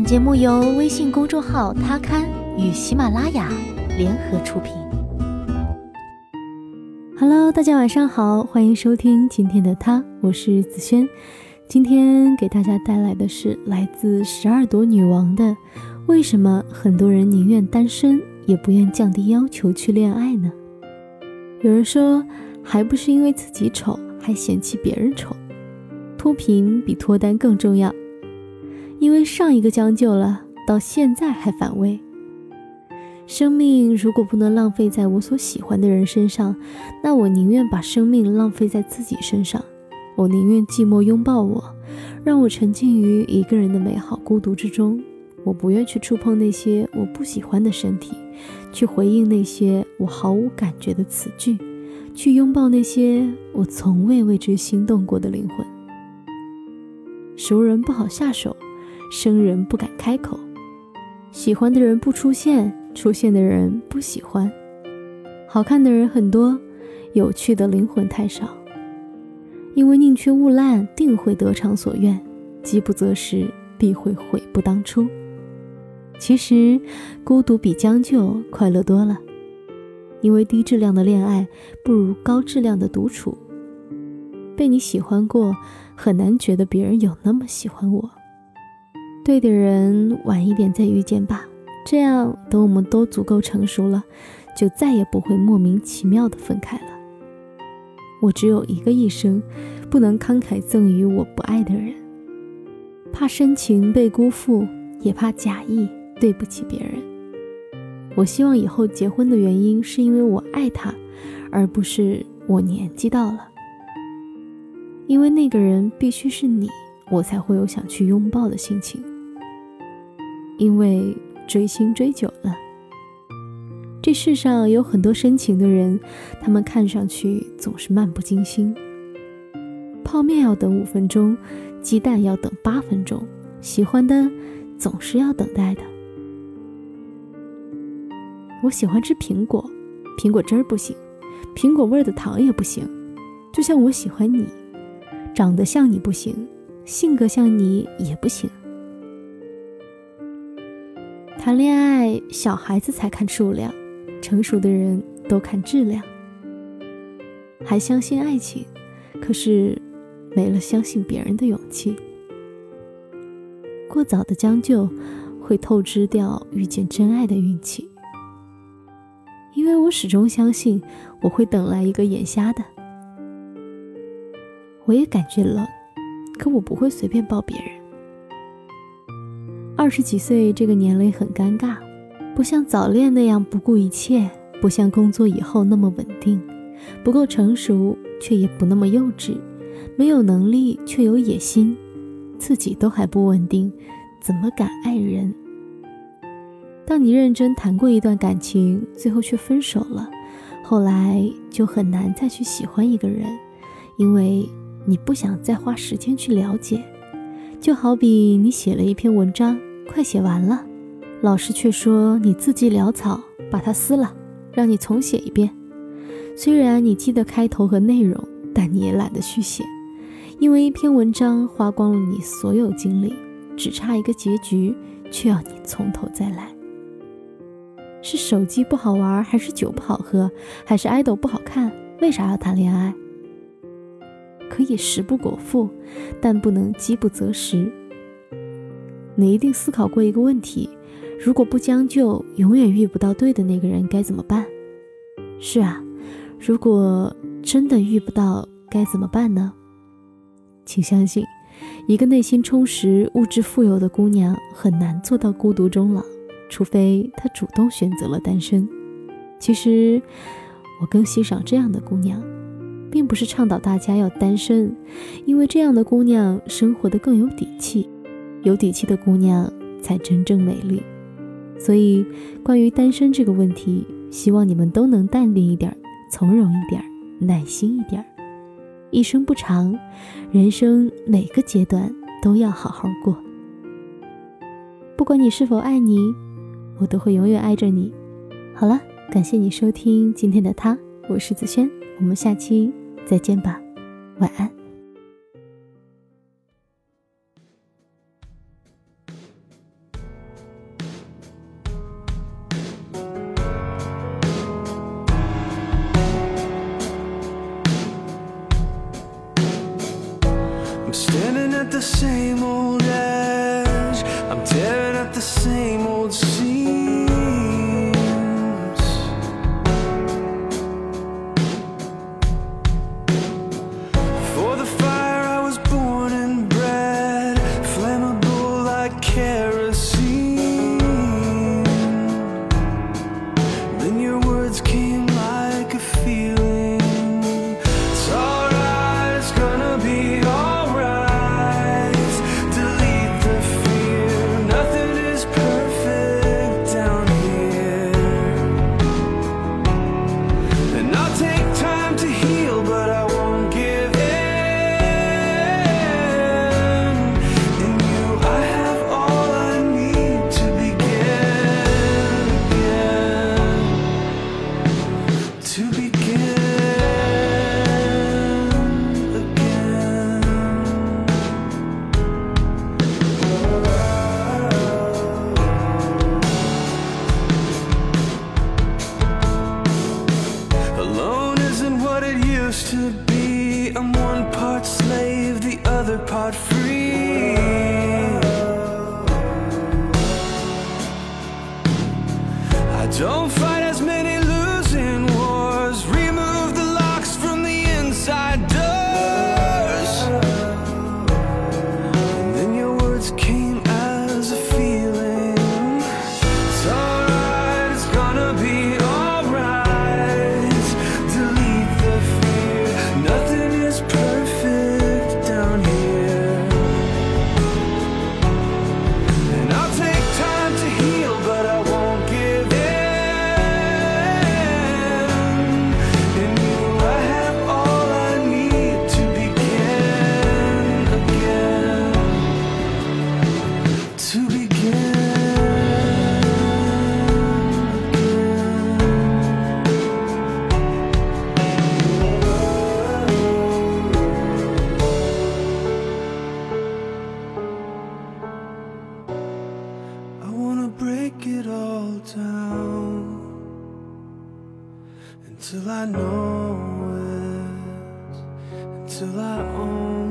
本节目由微信公众号“他刊”与喜马拉雅联合出品。Hello，大家晚上好，欢迎收听今天的他，我是子轩。今天给大家带来的是来自十二朵女王的：为什么很多人宁愿单身也不愿降低要求去恋爱呢？有人说，还不是因为自己丑，还嫌弃别人丑。脱贫比脱单更重要，因为上一个将就了，到现在还反胃。生命如果不能浪费在我所喜欢的人身上，那我宁愿把生命浪费在自己身上。我宁愿寂寞拥抱我，让我沉浸于一个人的美好孤独之中。我不愿去触碰那些我不喜欢的身体，去回应那些我毫无感觉的词句，去拥抱那些我从未为之心动过的灵魂。熟人不好下手，生人不敢开口，喜欢的人不出现，出现的人不喜欢，好看的人很多，有趣的灵魂太少。因为宁缺毋滥，定会得偿所愿；饥不择食，必会悔不当初。其实，孤独比将就快乐多了。因为低质量的恋爱不如高质量的独处。被你喜欢过。很难觉得别人有那么喜欢我。对的人晚一点再遇见吧，这样等我们都足够成熟了，就再也不会莫名其妙的分开了。我只有一个一生，不能慷慨赠予我不爱的人，怕深情被辜负，也怕假意对不起别人。我希望以后结婚的原因是因为我爱他，而不是我年纪到了。因为那个人必须是你，我才会有想去拥抱的心情。因为追星追久了，这世上有很多深情的人，他们看上去总是漫不经心。泡面要等五分钟，鸡蛋要等八分钟，喜欢的总是要等待的。我喜欢吃苹果，苹果汁儿不行，苹果味儿的糖也不行，就像我喜欢你。长得像你不行，性格像你也不行。谈恋爱，小孩子才看数量，成熟的人都看质量。还相信爱情，可是没了相信别人的勇气。过早的将就，会透支掉遇见真爱的运气。因为我始终相信，我会等来一个眼瞎的。我也感觉冷，可我不会随便抱别人。二十几岁这个年龄很尴尬，不像早恋那样不顾一切，不像工作以后那么稳定，不够成熟却也不那么幼稚，没有能力却有野心，自己都还不稳定，怎么敢爱人？当你认真谈过一段感情，最后却分手了，后来就很难再去喜欢一个人，因为。你不想再花时间去了解，就好比你写了一篇文章，快写完了，老师却说你字迹潦草，把它撕了，让你重写一遍。虽然你记得开头和内容，但你也懒得续写，因为一篇文章花光了你所有精力，只差一个结局，却要你从头再来。是手机不好玩，还是酒不好喝，还是爱豆不好看？为啥要谈恋爱？可以食不果腹，但不能饥不择食。你一定思考过一个问题：如果不将就，永远遇不到对的那个人，该怎么办？是啊，如果真的遇不到，该怎么办呢？请相信，一个内心充实、物质富有的姑娘很难做到孤独终老，除非她主动选择了单身。其实，我更欣赏这样的姑娘。并不是倡导大家要单身，因为这样的姑娘生活的更有底气，有底气的姑娘才真正美丽。所以，关于单身这个问题，希望你们都能淡定一点，从容一点，耐心一点。一生不长，人生每个阶段都要好好过。不管你是否爱你，我都会永远爱着你。好了，感谢你收听今天的他，我是子轩，我们下期。再见吧，晚安。At the same old edge. I'm tearing at the same. part free. I don't break it all down until I know it, until I own